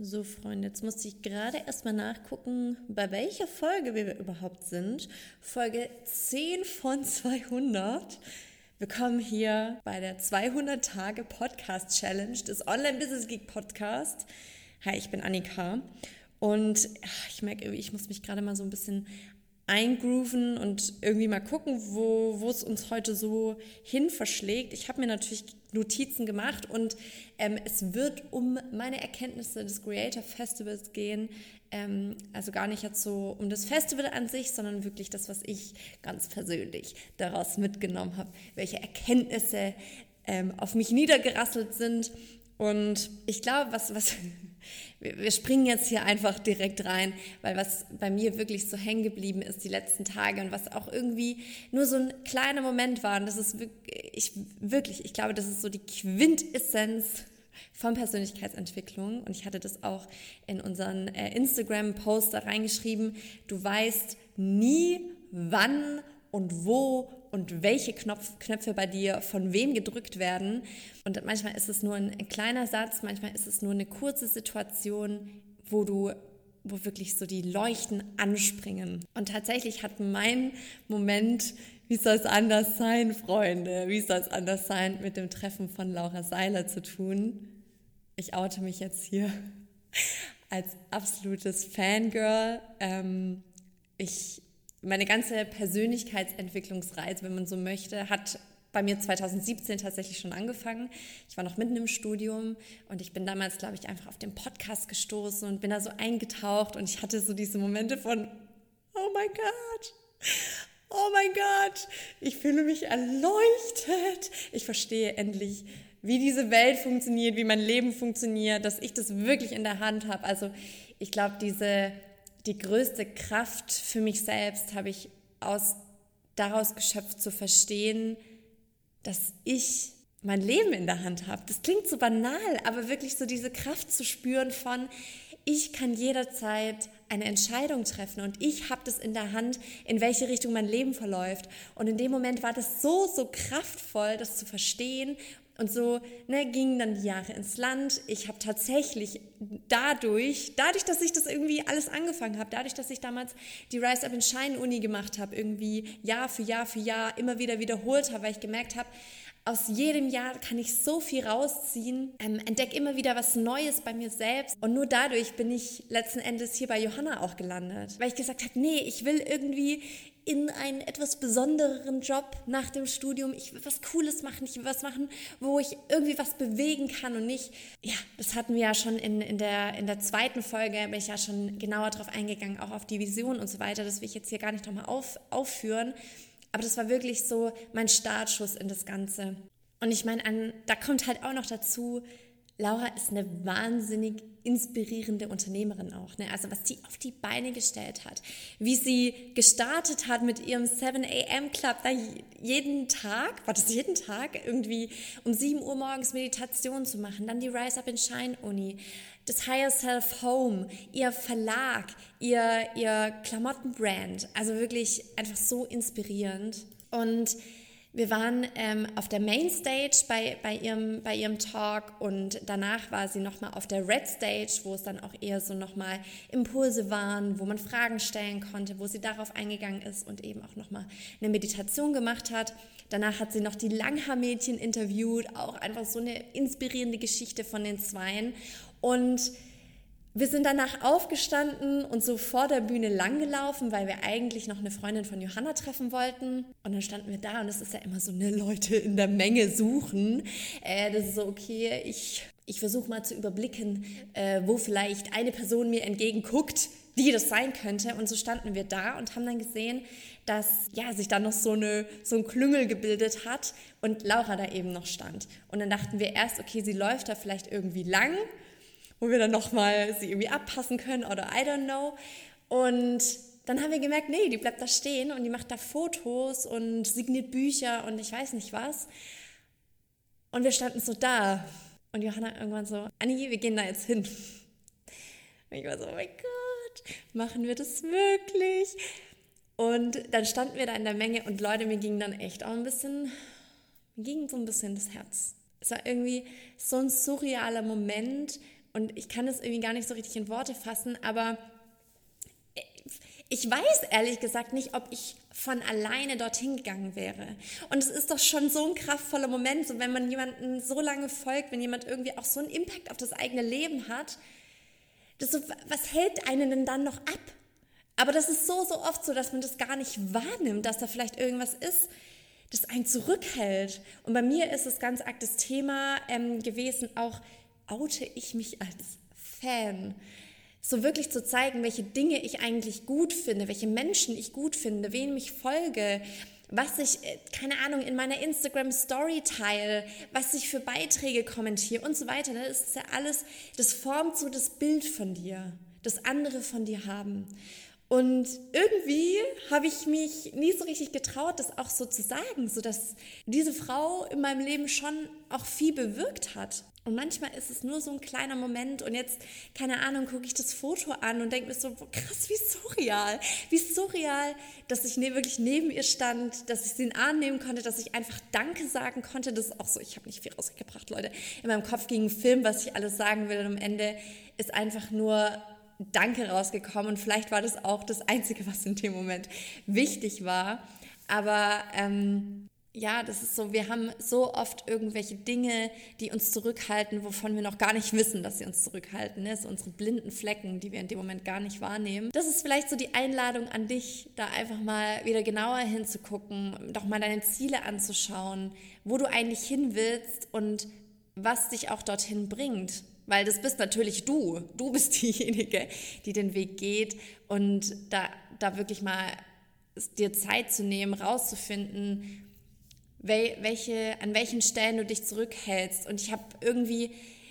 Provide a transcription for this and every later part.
So, Freunde, jetzt musste ich gerade erstmal nachgucken, bei welcher Folge wir überhaupt sind. Folge 10 von 200. Wir kommen hier bei der 200 Tage Podcast Challenge des Online Business Geek Podcast. Hi, ich bin Annika und ich merke ich muss mich gerade mal so ein bisschen eingrooven und irgendwie mal gucken, wo, es uns heute so hin verschlägt. Ich habe mir natürlich Notizen gemacht und ähm, es wird um meine Erkenntnisse des Creator Festivals gehen. Ähm, also gar nicht jetzt so um das Festival an sich, sondern wirklich das, was ich ganz persönlich daraus mitgenommen habe, welche Erkenntnisse ähm, auf mich niedergerasselt sind. Und ich glaube, was, was wir springen jetzt hier einfach direkt rein, weil was bei mir wirklich so hängen geblieben ist die letzten Tage und was auch irgendwie nur so ein kleiner Moment war. Und das ist wirklich, ich, wirklich, ich glaube, das ist so die Quintessenz von Persönlichkeitsentwicklung. Und ich hatte das auch in unseren äh, Instagram-Post da reingeschrieben. Du weißt nie, wann und wo und welche Knopf, Knöpfe bei dir von wem gedrückt werden. Und manchmal ist es nur ein, ein kleiner Satz, manchmal ist es nur eine kurze Situation, wo du wo wirklich so die Leuchten anspringen. Und tatsächlich hat mein Moment, wie soll es anders sein, Freunde, wie soll es anders sein, mit dem Treffen von Laura Seiler zu tun. Ich oute mich jetzt hier als absolutes Fangirl. Ähm, ich meine ganze Persönlichkeitsentwicklungsreise, wenn man so möchte, hat bei mir 2017 tatsächlich schon angefangen. Ich war noch mitten im Studium und ich bin damals, glaube ich, einfach auf den Podcast gestoßen und bin da so eingetaucht und ich hatte so diese Momente von, oh mein Gott, oh mein Gott, ich fühle mich erleuchtet. Ich verstehe endlich, wie diese Welt funktioniert, wie mein Leben funktioniert, dass ich das wirklich in der Hand habe. Also ich glaube, diese die größte Kraft für mich selbst habe ich aus, daraus geschöpft zu verstehen, dass ich mein Leben in der Hand habe. Das klingt so banal, aber wirklich so diese Kraft zu spüren von, ich kann jederzeit eine Entscheidung treffen und ich habe das in der Hand, in welche Richtung mein Leben verläuft. Und in dem Moment war das so, so kraftvoll, das zu verstehen und so ne, gingen dann die Jahre ins Land. Ich habe tatsächlich dadurch, dadurch, dass ich das irgendwie alles angefangen habe, dadurch, dass ich damals die Rise Up in Shine Uni gemacht habe, irgendwie Jahr für Jahr für Jahr immer wieder wiederholt habe, weil ich gemerkt habe, aus jedem Jahr kann ich so viel rausziehen, ähm, entdecke immer wieder was Neues bei mir selbst. Und nur dadurch bin ich letzten Endes hier bei Johanna auch gelandet. Weil ich gesagt habe, nee, ich will irgendwie in einen etwas besondereren Job nach dem Studium. Ich will was Cooles machen, ich will was machen, wo ich irgendwie was bewegen kann und nicht, ja, das hatten wir ja schon in, in, der, in der zweiten Folge, bin ich ja schon genauer drauf eingegangen, auch auf die Vision und so weiter. Das will ich jetzt hier gar nicht nochmal auf, aufführen. Aber das war wirklich so mein Startschuss in das Ganze. Und ich meine, da kommt halt auch noch dazu, Laura ist eine wahnsinnig inspirierende Unternehmerin auch. Ne? Also was sie auf die Beine gestellt hat, wie sie gestartet hat mit ihrem 7 a.m. Club, da jeden Tag, war das jeden Tag, irgendwie um 7 Uhr morgens Meditation zu machen, dann die Rise Up in Shine Uni, das Higher Self Home, ihr Verlag, ihr, ihr Klamottenbrand, also wirklich einfach so inspirierend. Und wir waren ähm, auf der Mainstage bei, bei, ihrem, bei ihrem Talk und danach war sie nochmal auf der Red Stage, wo es dann auch eher so nochmal Impulse waren, wo man Fragen stellen konnte, wo sie darauf eingegangen ist und eben auch nochmal eine Meditation gemacht hat. Danach hat sie noch die Langhaar-Mädchen interviewt, auch einfach so eine inspirierende Geschichte von den Zweien. Und wir sind danach aufgestanden und so vor der Bühne langgelaufen, weil wir eigentlich noch eine Freundin von Johanna treffen wollten. Und dann standen wir da und es ist ja immer so, ne, Leute in der Menge suchen. Äh, das ist so, okay, ich, ich versuche mal zu überblicken, äh, wo vielleicht eine Person mir entgegenguckt, die das sein könnte. Und so standen wir da und haben dann gesehen, dass ja, sich da noch so, eine, so ein Klüngel gebildet hat und Laura da eben noch stand. Und dann dachten wir erst, okay, sie läuft da vielleicht irgendwie lang wo wir dann nochmal sie irgendwie abpassen können oder I don't know. Und dann haben wir gemerkt, nee, die bleibt da stehen und die macht da Fotos und signiert Bücher und ich weiß nicht was. Und wir standen so da. Und Johanna irgendwann so, Anni, wir gehen da jetzt hin. Und ich war so, oh mein Gott, machen wir das wirklich? Und dann standen wir da in der Menge und Leute, mir ging dann echt auch ein bisschen, mir ging so ein bisschen das Herz. Es war irgendwie so ein surrealer Moment, Und ich kann es irgendwie gar nicht so richtig in Worte fassen, aber ich weiß ehrlich gesagt nicht, ob ich von alleine dorthin gegangen wäre. Und es ist doch schon so ein kraftvoller Moment, so wenn man jemanden so lange folgt, wenn jemand irgendwie auch so einen Impact auf das eigene Leben hat. Das so, was hält einen denn dann noch ab? Aber das ist so, so oft so, dass man das gar nicht wahrnimmt, dass da vielleicht irgendwas ist, das einen zurückhält. Und bei mir ist es ganz arg das Thema ähm, gewesen, auch oute ich mich als Fan so wirklich zu zeigen, welche Dinge ich eigentlich gut finde, welche Menschen ich gut finde, wem ich folge, was ich, äh, keine Ahnung, in meiner Instagram Story teile, was ich für Beiträge kommentiere und so weiter. Das ist ja alles, das formt so das Bild von dir, das andere von dir haben. Und irgendwie habe ich mich nie so richtig getraut, das auch so zu sagen, so dass diese Frau in meinem Leben schon auch viel bewirkt hat. Und manchmal ist es nur so ein kleiner Moment und jetzt, keine Ahnung, gucke ich das Foto an und denke mir so, krass, wie surreal, wie surreal, dass ich ne, wirklich neben ihr stand, dass ich sie in den Arm nehmen konnte, dass ich einfach Danke sagen konnte. Das ist auch so, ich habe nicht viel rausgebracht, Leute. In meinem Kopf ging ein Film, was ich alles sagen will und am Ende ist einfach nur Danke rausgekommen und vielleicht war das auch das Einzige, was in dem Moment wichtig war. Aber ähm, ja, das ist so, wir haben so oft irgendwelche Dinge, die uns zurückhalten, wovon wir noch gar nicht wissen, dass sie uns zurückhalten. Ne? So unsere blinden Flecken, die wir in dem Moment gar nicht wahrnehmen. Das ist vielleicht so die Einladung an dich, da einfach mal wieder genauer hinzugucken, doch mal deine Ziele anzuschauen, wo du eigentlich hin willst und was dich auch dorthin bringt. Weil das bist natürlich du. Du bist diejenige, die den Weg geht und da, da wirklich mal dir Zeit zu nehmen, rauszufinden, welche, an welchen Stellen du dich zurückhältst. Und ich habe irgendwie,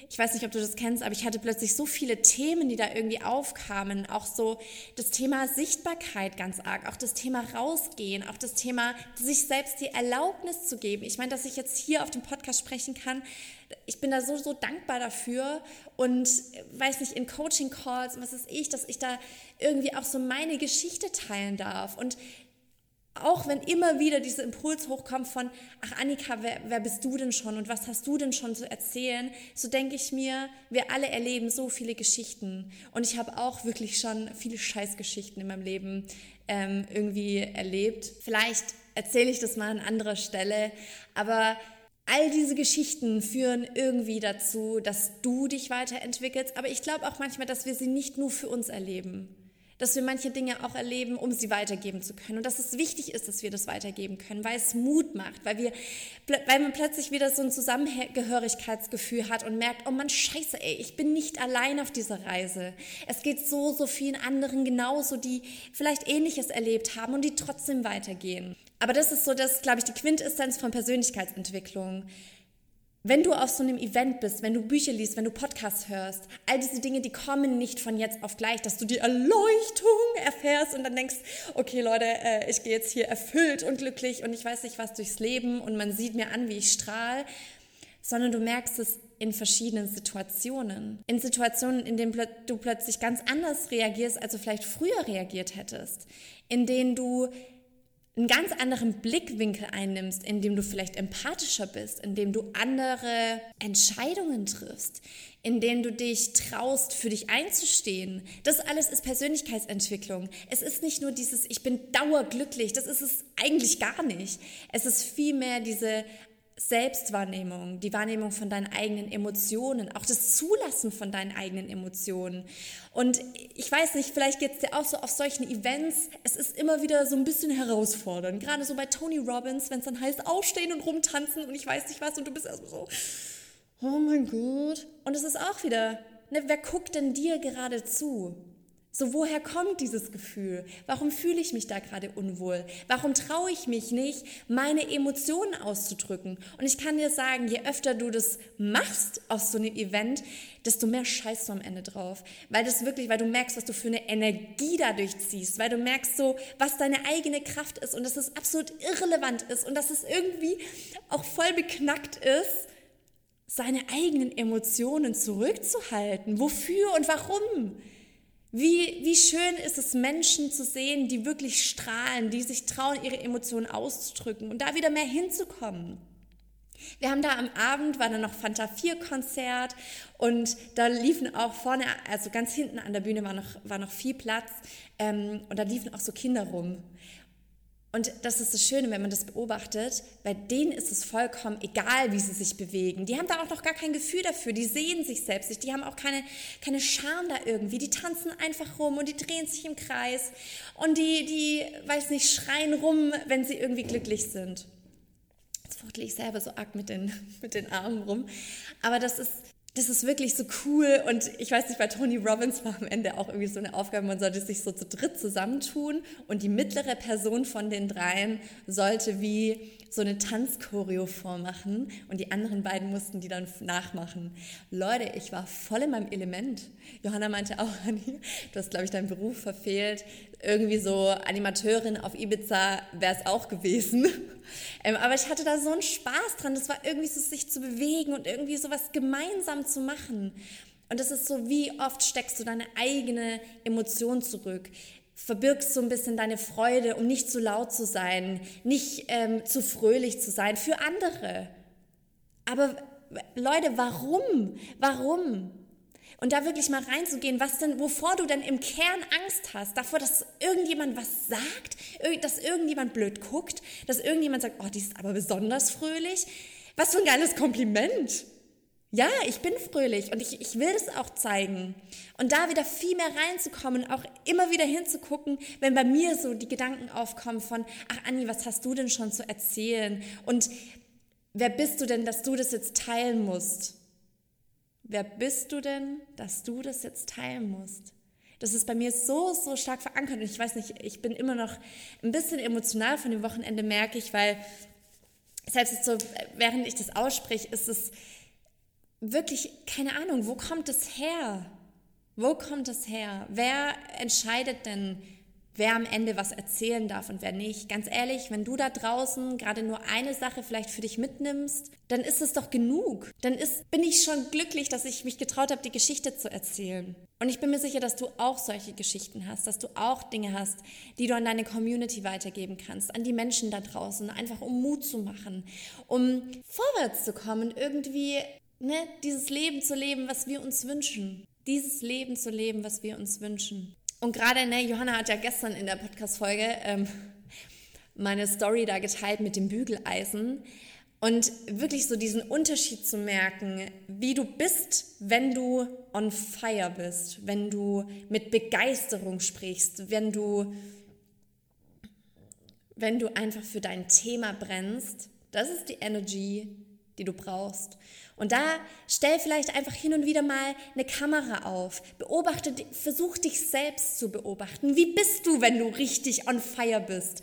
ich weiß nicht, ob du das kennst, aber ich hatte plötzlich so viele Themen, die da irgendwie aufkamen. Auch so das Thema Sichtbarkeit ganz arg, auch das Thema rausgehen, auch das Thema, sich selbst die Erlaubnis zu geben. Ich meine, dass ich jetzt hier auf dem Podcast sprechen kann, ich bin da so, so dankbar dafür und weiß nicht, in Coaching-Calls, was ist ich, dass ich da irgendwie auch so meine Geschichte teilen darf. Und auch wenn immer wieder dieser Impuls hochkommt von, ach Annika, wer, wer, bist du denn schon und was hast du denn schon zu erzählen, so denke ich mir, wir alle erleben so viele Geschichten und ich habe auch wirklich schon viele Scheißgeschichten in meinem Leben ähm, irgendwie erlebt. Vielleicht erzähle ich das mal an anderer Stelle, aber all diese Geschichten führen irgendwie dazu, dass du dich weiterentwickelst, aber ich glaube auch manchmal, dass wir sie nicht nur für uns erleben dass wir manche Dinge auch erleben, um sie weitergeben zu können. Und dass es wichtig ist, dass wir das weitergeben können, weil es Mut macht, weil, wir, weil man plötzlich wieder so ein Zusammengehörigkeitsgefühl hat und merkt, oh Mann, scheiße, ey, ich bin nicht allein auf dieser Reise. Es geht so, so vielen anderen genauso, die vielleicht Ähnliches erlebt haben und die trotzdem weitergehen. Aber das ist so, das, glaube ich, die Quintessenz von Persönlichkeitsentwicklung. Wenn du auf so einem Event bist, wenn du Bücher liest, wenn du Podcasts hörst, all diese Dinge, die kommen nicht von jetzt auf gleich, dass du die Erleuchtung erfährst und dann denkst, okay Leute, äh, ich gehe jetzt hier erfüllt und glücklich und ich weiß nicht was durchs Leben und man sieht mir an, wie ich strahle, sondern du merkst es in verschiedenen Situationen. In Situationen, in denen du plötzlich ganz anders reagierst, als du vielleicht früher reagiert hättest. In denen du einen ganz anderen Blickwinkel einnimmst, indem du vielleicht empathischer bist, indem du andere Entscheidungen triffst, indem du dich traust, für dich einzustehen. Das alles ist Persönlichkeitsentwicklung. Es ist nicht nur dieses, ich bin dauerglücklich, das ist es eigentlich gar nicht. Es ist vielmehr diese Selbstwahrnehmung, die Wahrnehmung von deinen eigenen Emotionen, auch das Zulassen von deinen eigenen Emotionen. Und ich weiß nicht, vielleicht geht es dir auch so auf solchen Events, es ist immer wieder so ein bisschen herausfordernd. Gerade so bei Tony Robbins, wenn es dann heißt, aufstehen und rumtanzen und ich weiß nicht was und du bist erstmal so, oh mein Gott. Und es ist auch wieder, ne, wer guckt denn dir gerade zu? So, woher kommt dieses Gefühl? Warum fühle ich mich da gerade unwohl? Warum traue ich mich nicht, meine Emotionen auszudrücken? Und ich kann dir sagen, je öfter du das machst auf so einem Event, desto mehr scheißt du am Ende drauf. Weil das wirklich, weil du merkst, was du für eine Energie dadurch ziehst, weil du merkst so, was deine eigene Kraft ist und dass es absolut irrelevant ist und dass es irgendwie auch voll beknackt ist, seine eigenen Emotionen zurückzuhalten. Wofür und warum? Wie, wie schön ist es, Menschen zu sehen, die wirklich strahlen, die sich trauen, ihre Emotionen auszudrücken und da wieder mehr hinzukommen. Wir haben da am Abend, war dann noch Fanta 4 Konzert und da liefen auch vorne, also ganz hinten an der Bühne war noch, war noch viel Platz ähm, und da liefen auch so Kinder rum. Und das ist das Schöne, wenn man das beobachtet, bei denen ist es vollkommen egal, wie sie sich bewegen. Die haben da auch noch gar kein Gefühl dafür, die sehen sich selbst nicht, die haben auch keine, keine Scham da irgendwie, die tanzen einfach rum und die drehen sich im Kreis und die, die, weiß nicht, schreien rum, wenn sie irgendwie glücklich sind. Jetzt fuchtle ich selber so arg mit den, mit den Armen rum. Aber das ist, das ist wirklich so cool. Und ich weiß nicht, bei Tony Robbins war am Ende auch irgendwie so eine Aufgabe, man sollte sich so zu dritt zusammentun und die mittlere Person von den dreien sollte wie so eine Tanzchoreo vormachen und die anderen beiden mussten die dann nachmachen. Leute, ich war voll in meinem Element. Johanna meinte auch, Anni, du hast, glaube ich, deinen Beruf verfehlt. Irgendwie so Animateurin auf Ibiza wäre es auch gewesen. Ähm, aber ich hatte da so einen Spaß dran. Das war irgendwie so, sich zu bewegen und irgendwie so was gemeinsam zu machen. Und das ist so, wie oft steckst du deine eigene Emotion zurück? verbirgst so ein bisschen deine Freude, um nicht zu laut zu sein, nicht ähm, zu fröhlich zu sein für andere. Aber Leute, warum? Warum? Und da wirklich mal reinzugehen, was denn, wovor du denn im Kern Angst hast, davor, dass irgendjemand was sagt, dass irgendjemand blöd guckt, dass irgendjemand sagt, oh, die ist aber besonders fröhlich. Was für ein geiles Kompliment. Ja, ich bin fröhlich und ich, ich will es auch zeigen. Und da wieder viel mehr reinzukommen, auch immer wieder hinzugucken, wenn bei mir so die Gedanken aufkommen von, ach Anni, was hast du denn schon zu erzählen? Und wer bist du denn, dass du das jetzt teilen musst? Wer bist du denn, dass du das jetzt teilen musst? Das ist bei mir so, so stark verankert. Und ich weiß nicht, ich bin immer noch ein bisschen emotional von dem Wochenende, merke ich, weil selbst so, während ich das ausspreche, ist es, wirklich keine Ahnung, wo kommt es her? Wo kommt es her? Wer entscheidet denn, wer am Ende was erzählen darf und wer nicht? Ganz ehrlich, wenn du da draußen gerade nur eine Sache vielleicht für dich mitnimmst, dann ist es doch genug. Dann ist, bin ich schon glücklich, dass ich mich getraut habe, die Geschichte zu erzählen. Und ich bin mir sicher, dass du auch solche Geschichten hast, dass du auch Dinge hast, die du an deine Community weitergeben kannst, an die Menschen da draußen, einfach um Mut zu machen, um vorwärts zu kommen, irgendwie ne, dieses Leben zu leben, was wir uns wünschen. Dieses Leben zu leben, was wir uns wünschen. Und gerade, ne, Johanna hat ja gestern in der Podcast-Folge ähm, meine Story da geteilt mit dem Bügeleisen. Und wirklich so diesen Unterschied zu merken, wie du bist, wenn du on fire bist, wenn du mit Begeisterung sprichst, wenn du, wenn du einfach für dein Thema brennst. Das ist die Energy, die du brauchst. Und da stell vielleicht einfach hin und wieder mal eine Kamera auf. Beobachte, versuch dich selbst zu beobachten. Wie bist du, wenn du richtig on fire bist?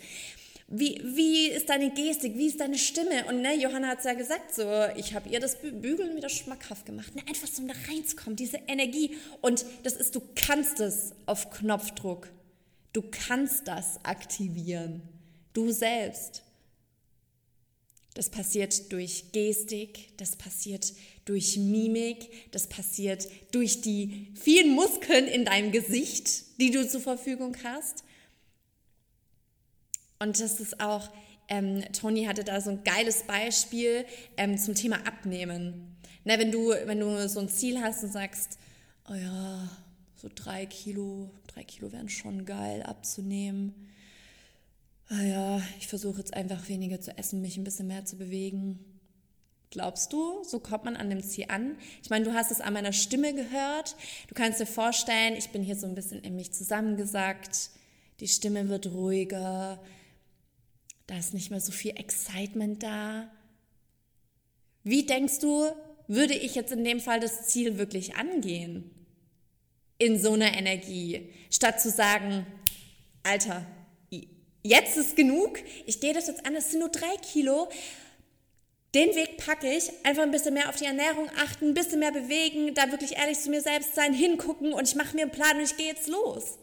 Wie, wie ist deine Gestik? Wie ist deine Stimme? Und ne, Johanna hat es ja gesagt, so, ich habe ihr das Bügeln wieder schmackhaft gemacht. Ne, einfach so um da reinzukommen, diese Energie. Und das ist, du kannst es auf Knopfdruck. Du kannst das aktivieren. Du selbst. Das passiert durch Gestik, das passiert durch Mimik, das passiert durch die vielen Muskeln in deinem Gesicht, die du zur Verfügung hast. Und das ist auch, ähm, Toni hatte da so ein geiles Beispiel ähm, zum Thema Abnehmen. Na, wenn, du, wenn du so ein Ziel hast und sagst, oh ja, so drei Kilo, drei Kilo wären schon geil abzunehmen ah ja, ich versuche jetzt einfach weniger zu essen, mich ein bisschen mehr zu bewegen. Glaubst du, so kommt man an dem Ziel an? Ich meine, du hast es an meiner Stimme gehört. Du kannst dir vorstellen, ich bin hier so ein bisschen in mich zusammengesackt. Die Stimme wird ruhiger. Da ist nicht mehr so viel Excitement da. Wie denkst du, würde ich jetzt in dem Fall das Ziel wirklich angehen? In so einer Energie. Statt zu sagen, Alter, jetzt ist genug, ich gehe das jetzt an, es sind nur drei Kilo. Den Weg packe ich, einfach ein bisschen mehr auf die Ernährung achten, ein bisschen mehr bewegen, da wirklich ehrlich zu mir selbst sein, hingucken und ich mache mir einen Plan und ich gehe jetzt los.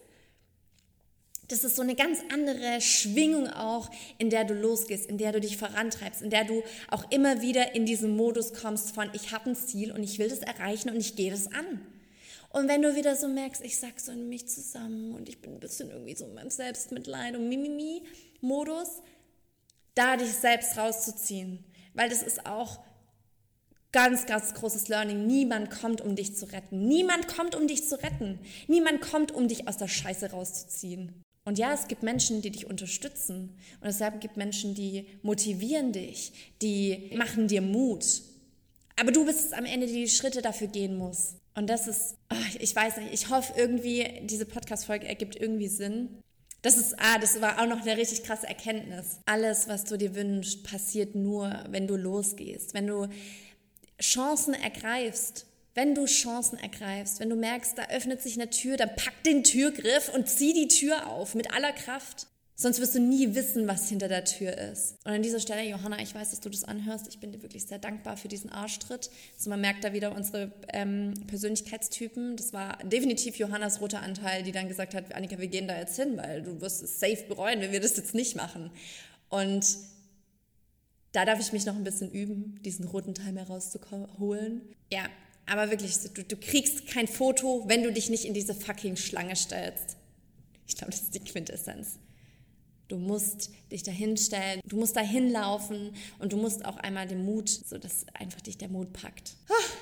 Das ist so eine ganz andere Schwingung auch, in der du losgehst, in der du dich vorantreibst, in der du auch immer wieder in diesen Modus kommst von, ich habe ein Ziel und ich will das erreichen und ich gehe das an. Und wenn du wieder so merkst, ich sag so in mich zusammen und ich bin ein bisschen irgendwie so in meinem Selbstmitleid und Mimimi-Modus, da dich selbst rauszuziehen. Weil das ist auch ganz, ganz großes Learning. Niemand kommt, um dich zu retten. Niemand kommt, um dich zu retten. Niemand kommt, um dich aus der Scheiße rauszuziehen. Und ja, es gibt Menschen, die dich unterstützen. Und deshalb gibt Menschen, die motivieren dich, die machen dir Mut. Aber du bist es am Ende, die die Schritte dafür gehen muss. Und das ist, oh, ich weiß nicht, ich hoffe irgendwie, diese Podcast-Folge ergibt irgendwie Sinn. Das ist, ah, das war auch noch eine richtig krasse Erkenntnis. Alles, was du dir wünschst, passiert nur, wenn du losgehst, wenn du Chancen ergreifst. Wenn du Chancen ergreifst, wenn du merkst, da öffnet sich eine Tür, dann pack den Türgriff und zieh die Tür auf mit aller Kraft. Sonst wirst du nie wissen, was hinter der Tür ist. Und an dieser Stelle, Johanna, ich weiß, dass du das anhörst. Ich bin dir wirklich sehr dankbar für diesen Arschtritt. Also man merkt da wieder unsere ähm, Persönlichkeitstypen. Das war definitiv Johannas roter Anteil, die dann gesagt hat, Annika, wir gehen da jetzt hin, weil du wirst es safe bereuen, wenn wir das jetzt nicht machen. Und da darf ich mich noch ein bisschen üben, diesen roten Teil herauszuholen. Ja, aber wirklich, du, du kriegst kein Foto, wenn du dich nicht in diese fucking Schlange stellst. Ich glaube, das ist die Quintessenz. Du musst dich dahin stellen, du musst dahin laufen und du musst auch einmal den Mut, so dass einfach dich der Mut packt.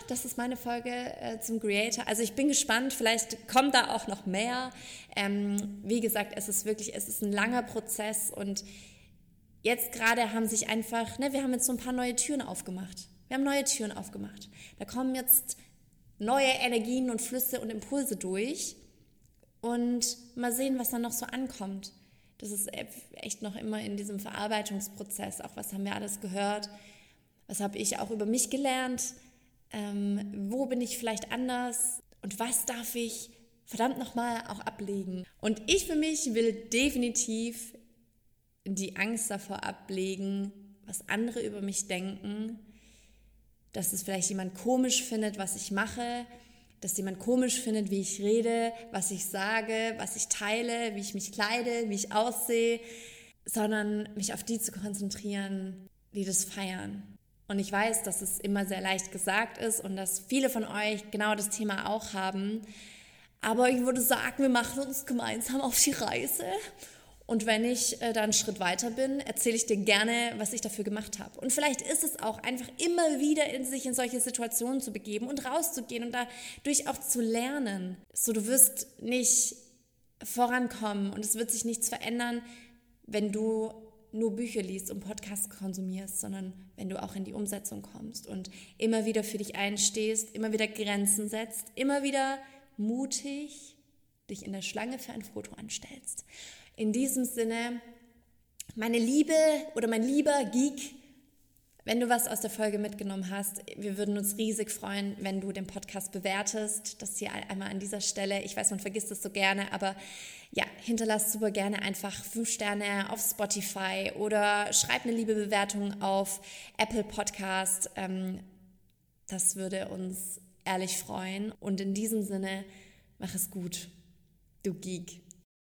Das ist meine Folge äh, zum Creator. Also ich bin gespannt, vielleicht kommt da auch noch mehr. Ähm, wie gesagt, es ist wirklich, es ist ein langer Prozess und jetzt gerade haben sich einfach, ne, wir haben jetzt so ein paar neue Türen aufgemacht. Wir haben neue Türen aufgemacht. Da kommen jetzt neue Energien und Flüsse und Impulse durch und mal sehen, was dann noch so ankommt das ist echt noch immer in diesem Verarbeitungsprozess. Auch was haben wir alles gehört? Was habe ich auch über mich gelernt? Ähm, wo bin ich vielleicht anders? Und was darf ich verdammt nochmal auch ablegen? Und ich für mich will definitiv die Angst davor ablegen, was andere über mich denken, dass es vielleicht jemand komisch findet, was ich mache, dass jemand komisch findet, wie ich rede, was ich sage, was ich teile, wie ich mich kleide, wie ich aussehe, sondern mich auf die zu konzentrieren, die das feiern. Und ich weiß, dass es immer sehr leicht gesagt ist und dass viele von euch genau das Thema auch haben. Aber ich würde sagen, wir machen uns gemeinsam auf die Reise und wenn ich äh, da einen Schritt weiter bin, erzähle ich dir gerne, was ich dafür gemacht habe. Und vielleicht ist es auch einfach immer wieder in sich in solche Situationen zu begeben und rauszugehen und dadurch auch zu lernen. So, du wirst nicht vorankommen und es wird sich nichts verändern, wenn du nur Bücher liest und Podcasts konsumierst, sondern wenn du auch in die Umsetzung kommst und immer wieder für dich einstehst, immer wieder Grenzen setzt, immer wieder mutig dich in der Schlange für ein Foto anstellst. In diesem Sinne, meine Liebe oder mein lieber Geek, wenn du was aus der Folge mitgenommen hast, wir würden uns riesig freuen, wenn du den Podcast bewertest. Das hier einmal an dieser Stelle. Ich weiß, man vergisst es so gerne, aber ja, hinterlass super gerne einfach fünf Sterne auf Spotify oder schreib eine liebe Bewertung auf Apple Podcast. Ähm, das würde uns ehrlich freuen. Und in diesem Sinne, mach es gut, du Geek.